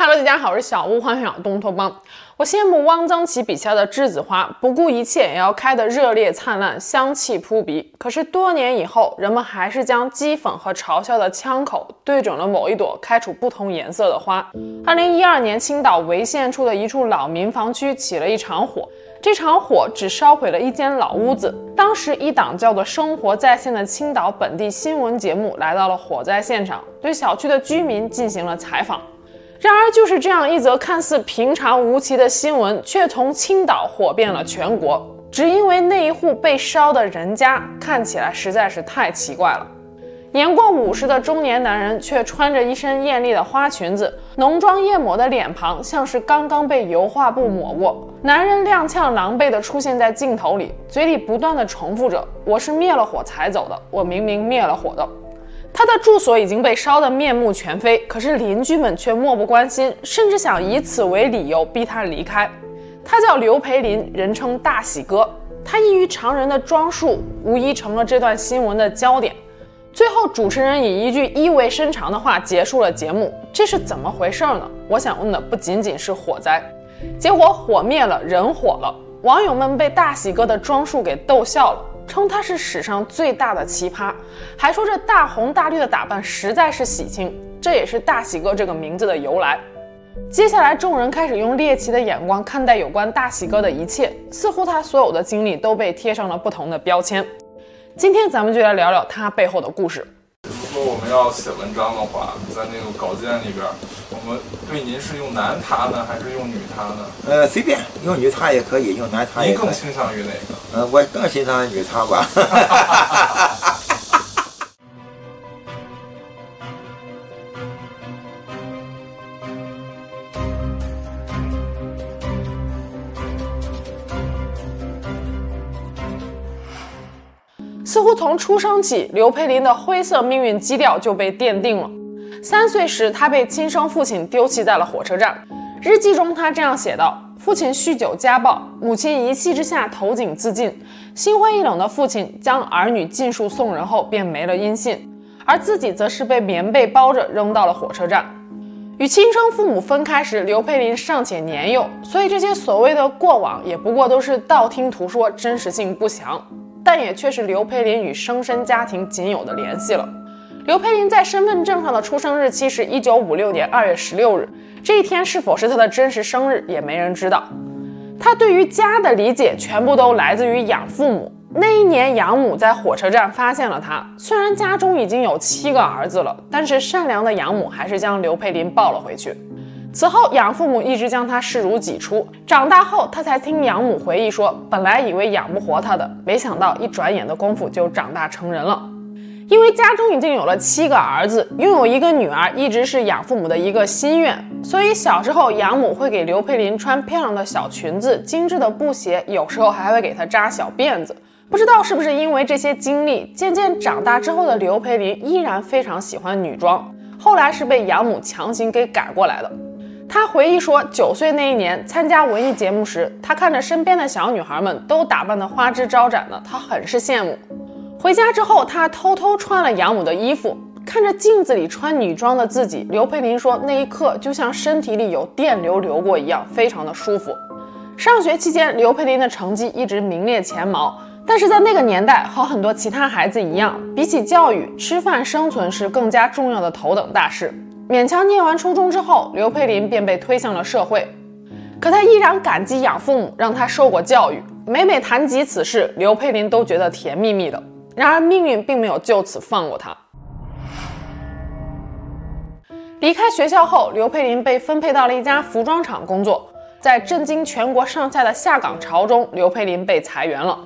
Hello，大家好，我是小屋，幻想东托邦。我羡慕汪曾祺笔下的栀子花，不顾一切也要开得热烈灿烂，香气扑鼻。可是多年以后，人们还是将讥讽和嘲笑的枪口对准了某一朵开出不同颜色的花。二零一二年，青岛潍县处的一处老民房区起了一场火，这场火只烧毁了一间老屋子。当时，一档叫做《生活在线》的青岛本地新闻节目来到了火灾现场，对小区的居民进行了采访。然而，就是这样一则看似平常无奇的新闻，却从青岛火遍了全国，只因为那一户被烧的人家看起来实在是太奇怪了。年过五十的中年男人却穿着一身艳丽的花裙子，浓妆艳抹的脸庞像是刚刚被油画布抹过。男人踉跄狼狈地出现在镜头里，嘴里不断地重复着：“我是灭了火才走的，我明明灭了火的。”他的住所已经被烧得面目全非，可是邻居们却漠不关心，甚至想以此为理由逼他离开。他叫刘培林，人称大喜哥。他异于常人的装束，无疑成了这段新闻的焦点。最后，主持人以一句意味深长的话结束了节目：“这是怎么回事呢？”我想问的不仅仅是火灾，结果火灭了，人火了。网友们被大喜哥的装束给逗笑了。称他是史上最大的奇葩，还说这大红大绿的打扮实在是喜庆，这也是大喜哥这个名字的由来。接下来，众人开始用猎奇的眼光看待有关大喜哥的一切，似乎他所有的经历都被贴上了不同的标签。今天咱们就来聊聊他背后的故事。要写文章的话，在那个稿件里边，我们对您是用男他呢，还是用女他呢？呃，随便用女他也可以，用男他也可以。您更倾向于哪个？呃，我更倾向于女他吧。似乎从出生起，刘佩林的灰色命运基调就被奠定了。三岁时，他被亲生父亲丢弃在了火车站。日记中，他这样写道：“父亲酗酒家暴，母亲一气之下投井自尽。心灰意冷的父亲将儿女尽数送人后，便没了音信，而自己则是被棉被包着扔到了火车站。与亲生父母分开时，刘佩林尚且年幼，所以这些所谓的过往也不过都是道听途说，真实性不详。”但也却是刘培林与生身家庭仅有的联系了。刘培林在身份证上的出生日期是一九五六年二月十六日，这一天是否是他的真实生日也没人知道。他对于家的理解全部都来自于养父母。那一年，养母在火车站发现了他，虽然家中已经有七个儿子了，但是善良的养母还是将刘佩林抱了回去。此后，养父母一直将他视如己出。长大后，他才听养母回忆说，本来以为养不活他的，没想到一转眼的功夫就长大成人了。因为家中已经有了七个儿子，拥有一个女儿一直是养父母的一个心愿，所以小时候养母会给刘培林穿漂亮的小裙子、精致的布鞋，有时候还会给她扎小辫子。不知道是不是因为这些经历，渐渐长大之后的刘培林依然非常喜欢女装，后来是被养母强行给改过来的。他回忆说，九岁那一年参加文艺节目时，他看着身边的小女孩们都打扮得花枝招展的，他很是羡慕。回家之后，他偷偷穿了养母的衣服，看着镜子里穿女装的自己，刘佩林说，那一刻就像身体里有电流流过一样，非常的舒服。上学期间，刘佩林的成绩一直名列前茅，但是在那个年代，和很多其他孩子一样，比起教育，吃饭生存是更加重要的头等大事。勉强念完初中之后，刘佩林便被推向了社会。可他依然感激养父母，让他受过教育。每每谈及此事，刘佩林都觉得甜蜜蜜的。然而命运并没有就此放过他。离开学校后，刘佩林被分配到了一家服装厂工作。在震惊全国上下的下岗潮中，刘佩林被裁员了。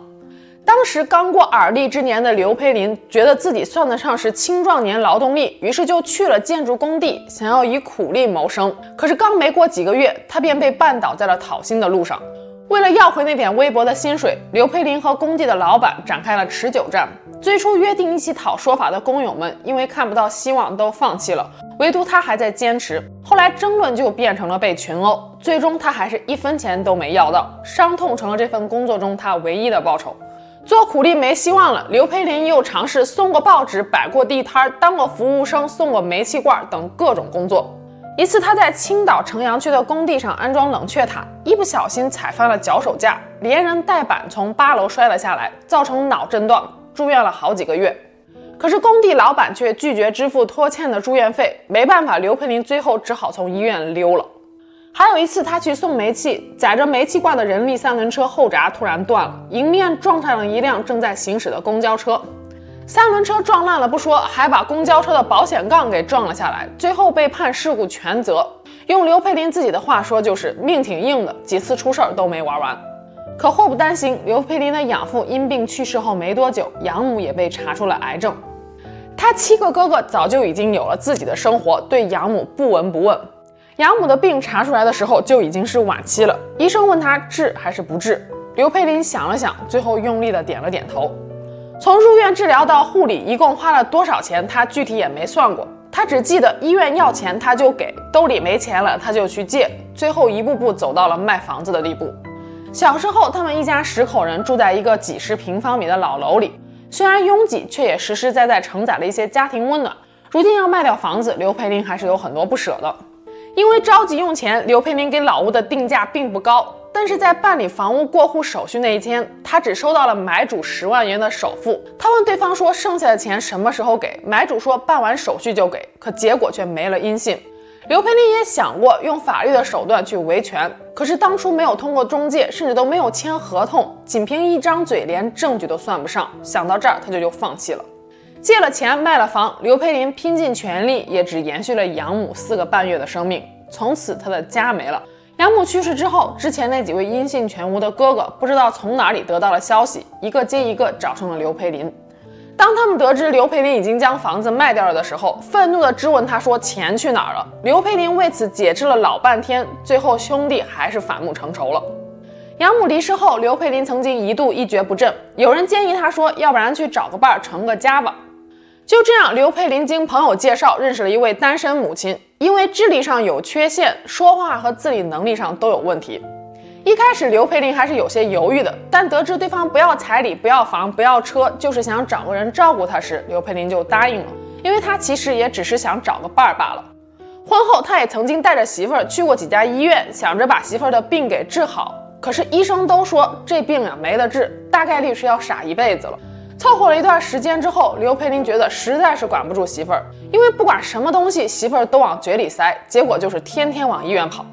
当时刚过而立之年的刘培林觉得自己算得上是青壮年劳动力，于是就去了建筑工地，想要以苦力谋生。可是刚没过几个月，他便被绊倒在了讨薪的路上。为了要回那点微薄的薪水，刘培林和工地的老板展开了持久战。最初约定一起讨说法的工友们，因为看不到希望，都放弃了，唯独他还在坚持。后来争论就变成了被群殴，最终他还是一分钱都没要到，伤痛成了这份工作中他唯一的报酬。做苦力没希望了，刘培林又尝试送过报纸、摆过地摊、当过服务生、送过煤气罐等各种工作。一次，他在青岛城阳区的工地上安装冷却塔，一不小心踩翻了脚手架，连人带板从八楼摔了下来，造成脑震荡，住院了好几个月。可是工地老板却拒绝支付拖欠的住院费，没办法，刘培林最后只好从医院溜了。还有一次，他去送煤气，载着煤气罐的人力三轮车后闸突然断了，迎面撞上了一辆正在行驶的公交车。三轮车撞烂了不说，还把公交车的保险杠给撞了下来，最后被判事故全责。用刘佩林自己的话说，就是命挺硬的，几次出事儿都没玩完。可祸不单行，刘佩林的养父因病去世后没多久，养母也被查出了癌症。他七个哥哥早就已经有了自己的生活，对养母不闻不问。养母的病查出来的时候就已经是晚期了，医生问他治还是不治，刘佩林想了想，最后用力的点了点头。从入院治疗到护理，一共花了多少钱？他具体也没算过，他只记得医院要钱他就给，兜里没钱了他就去借，最后一步步走到了卖房子的地步。小时候，他们一家十口人住在一个几十平方米的老楼里，虽然拥挤，却也实实在在承载了一些家庭温暖。如今要卖掉房子，刘佩林还是有很多不舍的，因为着急用钱，刘佩林给老屋的定价并不高。但是在办理房屋过户手续那一天，他只收到了买主十万元的首付。他问对方说：“剩下的钱什么时候给？”买主说：“办完手续就给。”可结果却没了音信。刘佩林也想过用法律的手段去维权，可是当初没有通过中介，甚至都没有签合同，仅凭一张嘴，连证据都算不上。想到这儿，他就就放弃了。借了钱卖了房，刘佩林拼尽全力，也只延续了养母四个半月的生命。从此，他的家没了。养母去世之后，之前那几位音信全无的哥哥不知道从哪里得到了消息，一个接一个找上了刘佩林。当他们得知刘佩林已经将房子卖掉了的时候，愤怒地质问他说：“钱去哪儿了？”刘佩林为此解释了老半天，最后兄弟还是反目成仇了。养母离世后，刘佩林曾经一度一蹶不振，有人建议他说：“要不然去找个伴儿成个家吧。”就这样，刘佩林经朋友介绍认识了一位单身母亲。因为智力上有缺陷，说话和自理能力上都有问题。一开始，刘佩林还是有些犹豫的，但得知对方不要彩礼、不要房、不要车，就是想找个人照顾她时，刘佩林就答应了。因为他其实也只是想找个伴儿罢了。婚后，他也曾经带着媳妇儿去过几家医院，想着把媳妇儿的病给治好。可是医生都说这病呀没得治，大概率是要傻一辈子了。凑合了一段时间之后，刘佩林觉得实在是管不住媳妇儿，因为不管什么东西，媳妇儿都往嘴里塞，结果就是天天往医院跑。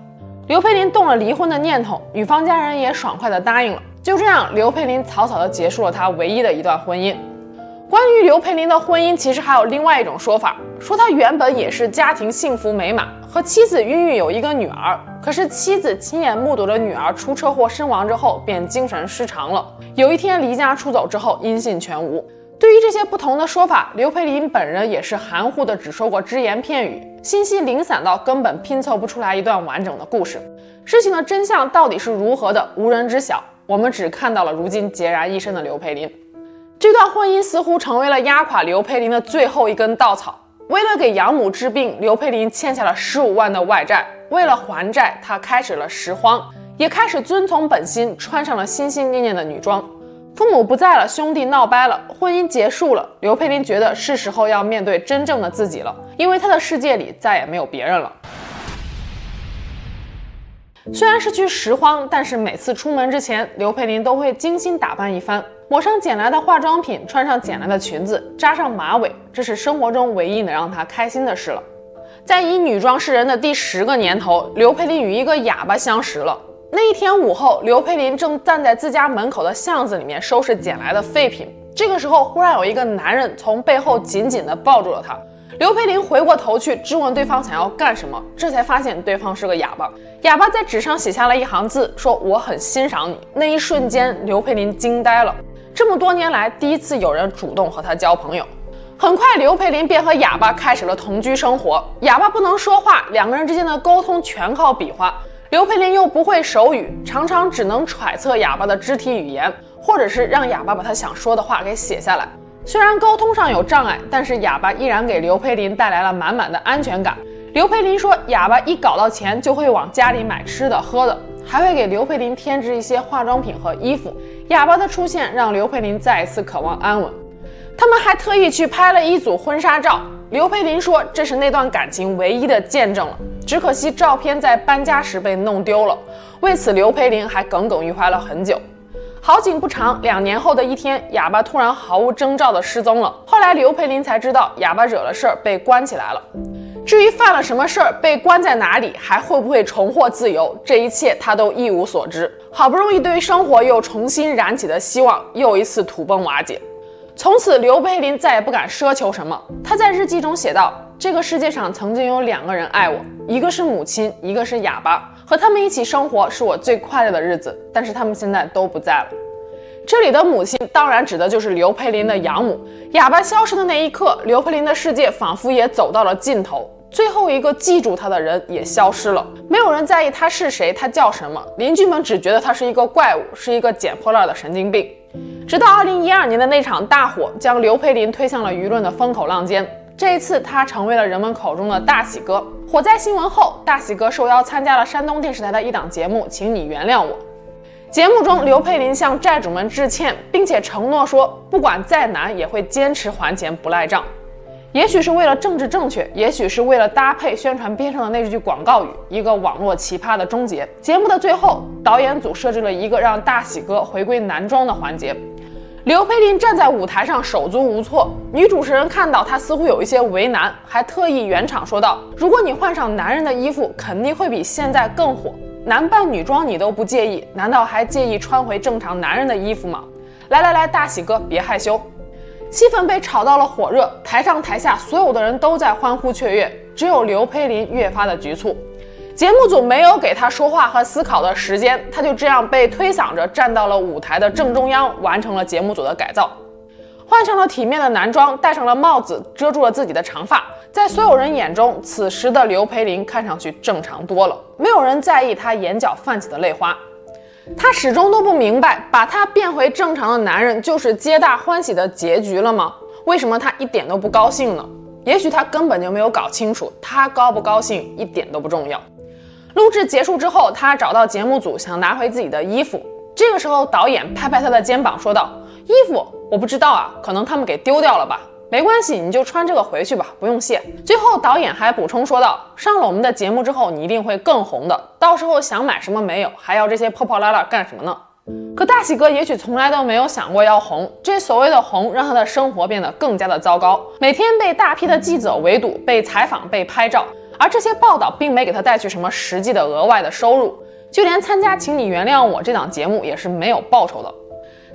刘佩林动了离婚的念头，女方家人也爽快的答应了。就这样，刘佩林草草的结束了她唯一的一段婚姻。关于刘佩林的婚姻，其实还有另外一种说法，说他原本也是家庭幸福美满，和妻子孕育有一个女儿。可是妻子亲眼目睹了女儿出车祸身亡之后，便精神失常了。有一天离家出走之后，音信全无。对于这些不同的说法，刘佩林本人也是含糊的，只说过只言片语，信息零散到根本拼凑不出来一段完整的故事。事情的真相到底是如何的，无人知晓。我们只看到了如今孑然一身的刘佩林。这段婚姻似乎成为了压垮刘佩林的最后一根稻草。为了给养母治病，刘佩林欠下了十五万的外债。为了还债，她开始了拾荒，也开始遵从本心，穿上了心心念念的女装。父母不在了，兄弟闹掰了，婚姻结束了。刘佩林觉得是时候要面对真正的自己了，因为她的世界里再也没有别人了。虽然是去拾荒，但是每次出门之前，刘佩林都会精心打扮一番，抹上捡来的化妆品，穿上捡来的裙子，扎上马尾，这是生活中唯一能让她开心的事了。在以女装示人的第十个年头，刘佩林与一个哑巴相识了。那一天午后，刘佩林正站在自家门口的巷子里面收拾捡来的废品，这个时候，忽然有一个男人从背后紧紧地抱住了她。刘佩林回过头去质问对方想要干什么，这才发现对方是个哑巴。哑巴在纸上写下了一行字，说：“我很欣赏你。”那一瞬间，刘佩林惊呆了。这么多年来，第一次有人主动和他交朋友。很快，刘佩林便和哑巴开始了同居生活。哑巴不能说话，两个人之间的沟通全靠比划。刘佩林又不会手语，常常只能揣测哑巴的肢体语言，或者是让哑巴把他想说的话给写下来。虽然沟通上有障碍，但是哑巴依然给刘佩林带来了满满的安全感。刘佩林说，哑巴一搞到钱就会往家里买吃的喝的，还会给刘佩林添置一些化妆品和衣服。哑巴的出现让刘佩林再一次渴望安稳。他们还特意去拍了一组婚纱照。刘佩林说，这是那段感情唯一的见证了。只可惜照片在搬家时被弄丢了。为此，刘培林还耿耿于怀了很久。好景不长，两年后的一天，哑巴突然毫无征兆的失踪了。后来，刘培林才知道哑巴惹了事儿，被关起来了。至于犯了什么事儿，被关在哪里，还会不会重获自由，这一切他都一无所知。好不容易对于生活又重新燃起的希望，又一次土崩瓦解。从此，刘培林再也不敢奢求什么。他在日记中写道：“这个世界上曾经有两个人爱我，一个是母亲，一个是哑巴。和他们一起生活是我最快乐的日子。但是他们现在都不在了。”这里的母亲当然指的就是刘培林的养母。哑巴消失的那一刻，刘培林的世界仿佛也走到了尽头。最后一个记住他的人也消失了，没有人在意他是谁，他叫什么。邻居们只觉得他是一个怪物，是一个捡破烂的神经病。直到二零一二年的那场大火，将刘培林推向了舆论的风口浪尖。这一次，他成为了人们口中的大喜哥。火灾新闻后，大喜哥受邀参加了山东电视台的一档节目，请你原谅我。节目中，刘佩林向债主们致歉，并且承诺说，不管再难，也会坚持还钱不赖账。也许是为了政治正确，也许是为了搭配宣传片上的那句广告语，一个网络奇葩的终结。节目的最后，导演组设置了一个让大喜哥回归男装的环节。刘佩林站在舞台上手足无措，女主持人看到他似乎有一些为难，还特意圆场说道：“如果你换上男人的衣服，肯定会比现在更火。男扮女装你都不介意，难道还介意穿回正常男人的衣服吗？”来来来，大喜哥别害羞。气氛被炒到了火热，台上台下所有的人都在欢呼雀跃，只有刘培林越发的局促。节目组没有给他说话和思考的时间，他就这样被推搡着站到了舞台的正中央，完成了节目组的改造，换上了体面的男装，戴上了帽子，遮住了自己的长发。在所有人眼中，此时的刘培林看上去正常多了，没有人在意他眼角泛起的泪花。他始终都不明白，把他变回正常的男人就是皆大欢喜的结局了吗？为什么他一点都不高兴呢？也许他根本就没有搞清楚，他高不高兴一点都不重要。录制结束之后，他找到节目组，想拿回自己的衣服。这个时候，导演拍拍他的肩膀，说道：“衣服我不知道啊，可能他们给丢掉了吧。没关系，你就穿这个回去吧，不用谢。”最后，导演还补充说道：“上了我们的节目之后，你一定会更红的。到时候想买什么没有，还要这些破破烂烂干什么呢？”可大喜哥也许从来都没有想过要红，这所谓的红，让他的生活变得更加的糟糕，每天被大批的记者围堵，被采访，被拍照。而这些报道并没给他带去什么实际的额外的收入，就连参加《请你原谅我》这档节目也是没有报酬的。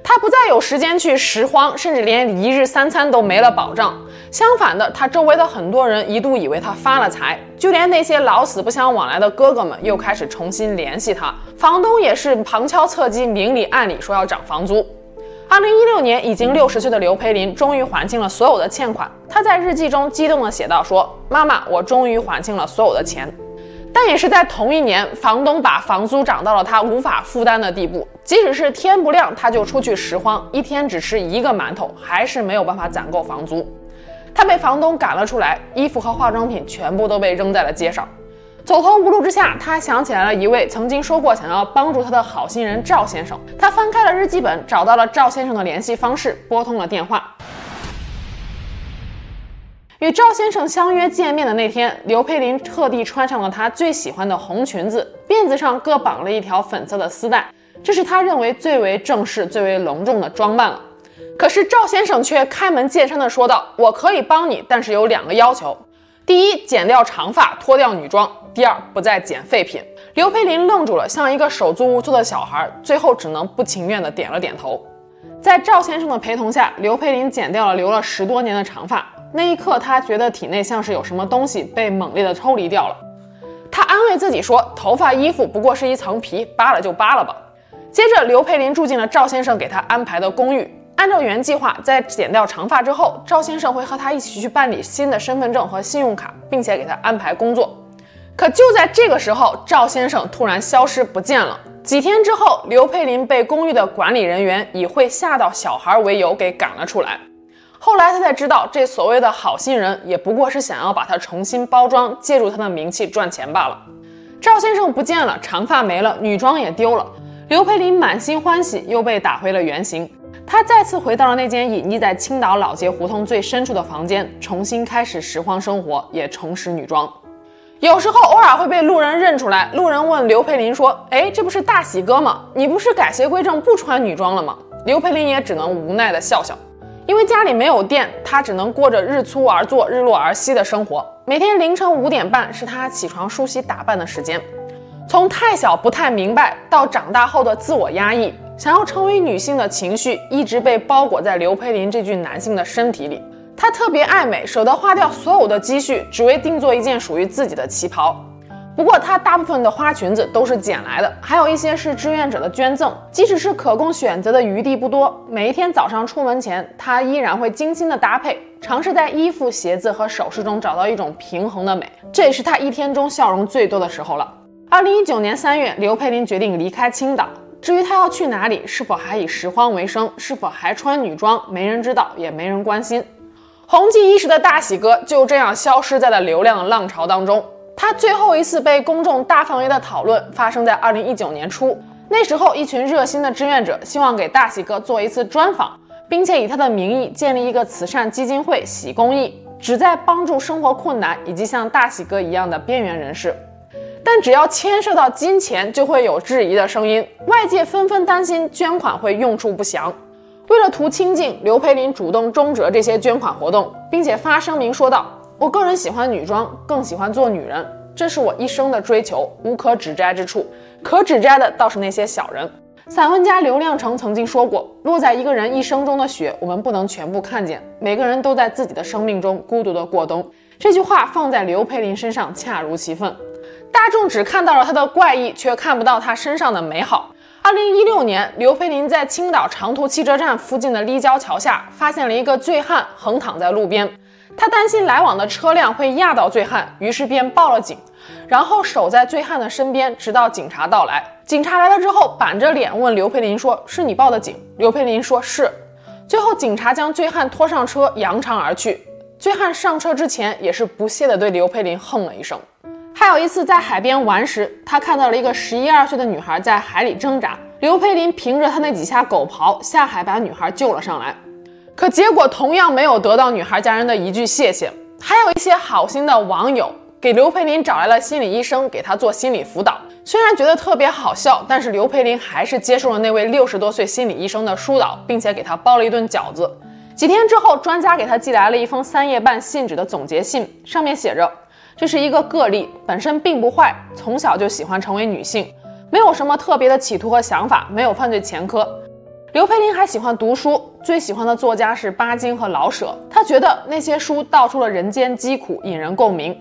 他不再有时间去拾荒，甚至连一日三餐都没了保障。相反的，他周围的很多人一度以为他发了财，就连那些老死不相往来的哥哥们又开始重新联系他。房东也是旁敲侧击、明里暗里说要涨房租。二零一六年，已经六十岁的刘培林终于还清了所有的欠款。他在日记中激动地写道：“说妈妈，我终于还清了所有的钱。”但也是在同一年，房东把房租涨到了他无法负担的地步。即使是天不亮，他就出去拾荒，一天只吃一个馒头，还是没有办法攒够房租。他被房东赶了出来，衣服和化妆品全部都被扔在了街上。走投无路之下，他想起来了一位曾经说过想要帮助他的好心人赵先生。他翻开了日记本，找到了赵先生的联系方式，拨通了电话。与赵先生相约见面的那天，刘佩林特地穿上了他最喜欢的红裙子，辫子上各绑了一条粉色的丝带，这是他认为最为正式、最为隆重的装扮了。可是赵先生却开门见山地说道：“我可以帮你，但是有两个要求。”第一，剪掉长发，脱掉女装；第二，不再捡废品。刘培林愣住了，像一个手足无措的小孩，最后只能不情愿地点了点头。在赵先生的陪同下，刘培林剪掉了留了十多年的长发。那一刻，他觉得体内像是有什么东西被猛烈地抽离掉了。他安慰自己说：“头发、衣服不过是一层皮，扒了就扒了吧。”接着，刘佩林住进了赵先生给他安排的公寓。按照原计划，在剪掉长发之后，赵先生会和他一起去办理新的身份证和信用卡，并且给他安排工作。可就在这个时候，赵先生突然消失不见了。几天之后，刘佩林被公寓的管理人员以会吓到小孩为由给赶了出来。后来他才知道，这所谓的好心人也不过是想要把他重新包装，借助他的名气赚钱罢了。赵先生不见了，长发没了，女装也丢了，刘培林满心欢喜，又被打回了原形。他再次回到了那间隐匿在青岛老街胡同最深处的房间，重新开始拾荒生活，也重拾女装。有时候偶尔会被路人认出来。路人问刘佩林说：“哎，这不是大喜哥吗？你不是改邪归正不穿女装了吗？”刘佩林也只能无奈地笑笑。因为家里没有电，他只能过着日出而作、日落而息的生活。每天凌晨五点半是他起床梳洗打扮的时间。从太小不太明白到长大后的自我压抑，想要成为女性的情绪一直被包裹在刘佩林这具男性的身体里。她特别爱美，舍得花掉所有的积蓄，只为定做一件属于自己的旗袍。不过，她大部分的花裙子都是捡来的，还有一些是志愿者的捐赠。即使是可供选择的余地不多，每一天早上出门前，她依然会精心的搭配，尝试在衣服、鞋子和首饰中找到一种平衡的美。这也是她一天中笑容最多的时候了。二零一九年三月，刘佩林决定离开青岛。至于她要去哪里，是否还以拾荒为生，是否还穿女装，没人知道，也没人关心。红极一时的大喜哥就这样消失在了流量的浪潮当中。他最后一次被公众大范围的讨论发生在二零一九年初，那时候一群热心的志愿者希望给大喜哥做一次专访，并且以他的名义建立一个慈善基金会，喜公益，旨在帮助生活困难以及像大喜哥一样的边缘人士。但只要牵涉到金钱，就会有质疑的声音，外界纷纷担心捐款会用处不详。为了图清静，刘佩林主动终止了这些捐款活动，并且发声明说道。我个人喜欢女装，更喜欢做女人，这是我一生的追求，无可指摘之处。可指摘的倒是那些小人。散文家刘亮程曾经说过：“落在一个人一生中的雪，我们不能全部看见。每个人都在自己的生命中孤独的过冬。”这句话放在刘佩林身上恰如其分。大众只看到了他的怪异，却看不到他身上的美好。二零一六年，刘佩林在青岛长途汽车站附近的立交桥下，发现了一个醉汉横躺在路边。他担心来往的车辆会压到醉汉，于是便报了警，然后守在醉汉的身边，直到警察到来。警察来了之后，板着脸问刘佩林说：“是你报的警？”刘佩林说：“是。”最后，警察将醉汉拖上车，扬长而去。醉汉上车之前，也是不屑地对刘佩林哼了一声。还有一次在海边玩时，他看到了一个十一二岁的女孩在海里挣扎，刘佩林凭着他那几下狗刨下海把女孩救了上来。可结果同样没有得到女孩家人的一句谢谢，还有一些好心的网友给刘佩林找来了心理医生，给她做心理辅导。虽然觉得特别好笑，但是刘佩林还是接受了那位六十多岁心理医生的疏导，并且给她包了一顿饺子。几天之后，专家给他寄来了一封三页半信纸的总结信，上面写着：“这是一个个例，本身并不坏，从小就喜欢成为女性，没有什么特别的企图和想法，没有犯罪前科。”刘佩林还喜欢读书，最喜欢的作家是巴金和老舍。他觉得那些书道出了人间疾苦，引人共鸣。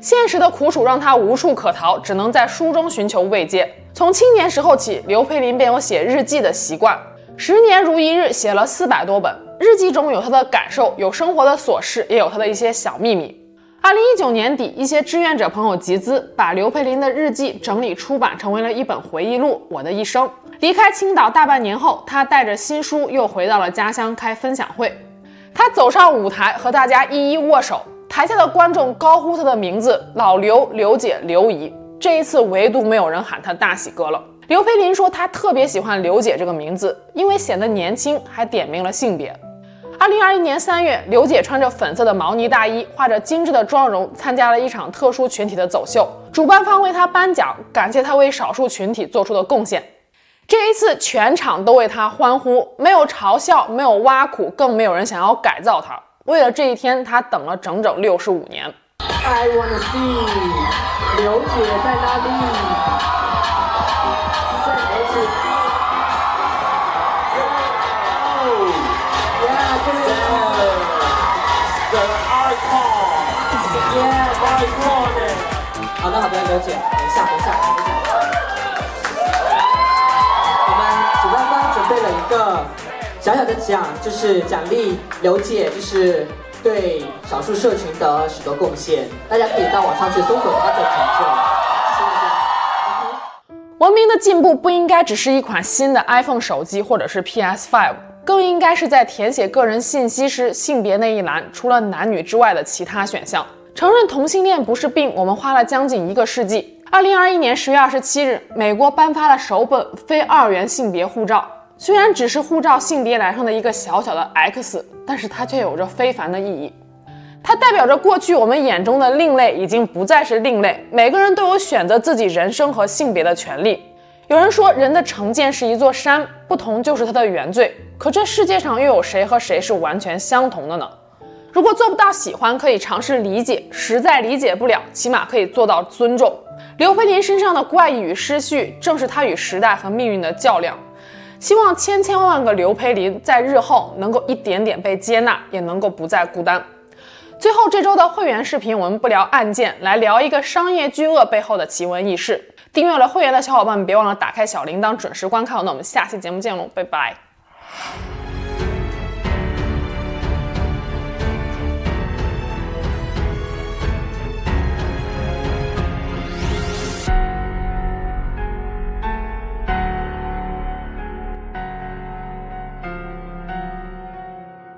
现实的苦楚让他无处可逃，只能在书中寻求慰藉。从青年时候起，刘佩林便有写日记的习惯，十年如一日，写了四百多本。日记中有他的感受，有生活的琐事，也有他的一些小秘密。二零一九年底，一些志愿者朋友集资，把刘佩林的日记整理出版，成为了一本回忆录《我的一生》。离开青岛大半年后，他带着新书又回到了家乡开分享会。他走上舞台，和大家一一握手。台下的观众高呼他的名字：“老刘、刘姐、刘姨。”这一次，唯独没有人喊他大喜哥了。刘培林说，他特别喜欢“刘姐”这个名字，因为显得年轻，还点明了性别。二零二一年三月，刘姐穿着粉色的毛呢大衣，化着精致的妆容，参加了一场特殊群体的走秀。主办方为她颁奖，感谢她为少数群体做出的贡献。这一次，全场都为她欢呼，没有嘲笑，没有挖苦，更没有人想要改造她。为了这一天，她等了整整六十五年。I wanna see 刘姐在哪里？在哪里好的，好的，刘姐，等一下，等一下，等一下。个小小的奖就是奖励刘姐，就是对少数社群的许多贡献。大家可以到网上去搜索她的成就。谢谢。文明的进步不应该只是一款新的 iPhone 手机或者是 PS5，更应该是在填写个人信息时，性别那一栏除了男女之外的其他选项。承认同性恋不是病，我们花了将近一个世纪。二零二一年十月二十七日，美国颁发了首本非二元性别护照。虽然只是护照性别栏上的一个小小的 X，但是它却有着非凡的意义。它代表着过去我们眼中的另类已经不再是另类，每个人都有选择自己人生和性别的权利。有人说，人的成见是一座山，不同就是它的原罪。可这世界上又有谁和谁是完全相同的呢？如果做不到喜欢，可以尝试理解；实在理解不了，起码可以做到尊重。刘培林身上的怪异与失序，正是他与时代和命运的较量。希望千千万万个刘培林在日后能够一点点被接纳，也能够不再孤单。最后这周的会员视频，我们不聊案件，来聊一个商业巨鳄背后的奇闻异事。订阅了会员的小伙伴们，别忘了打开小铃铛，准时观看。那我们下期节目见喽，拜拜。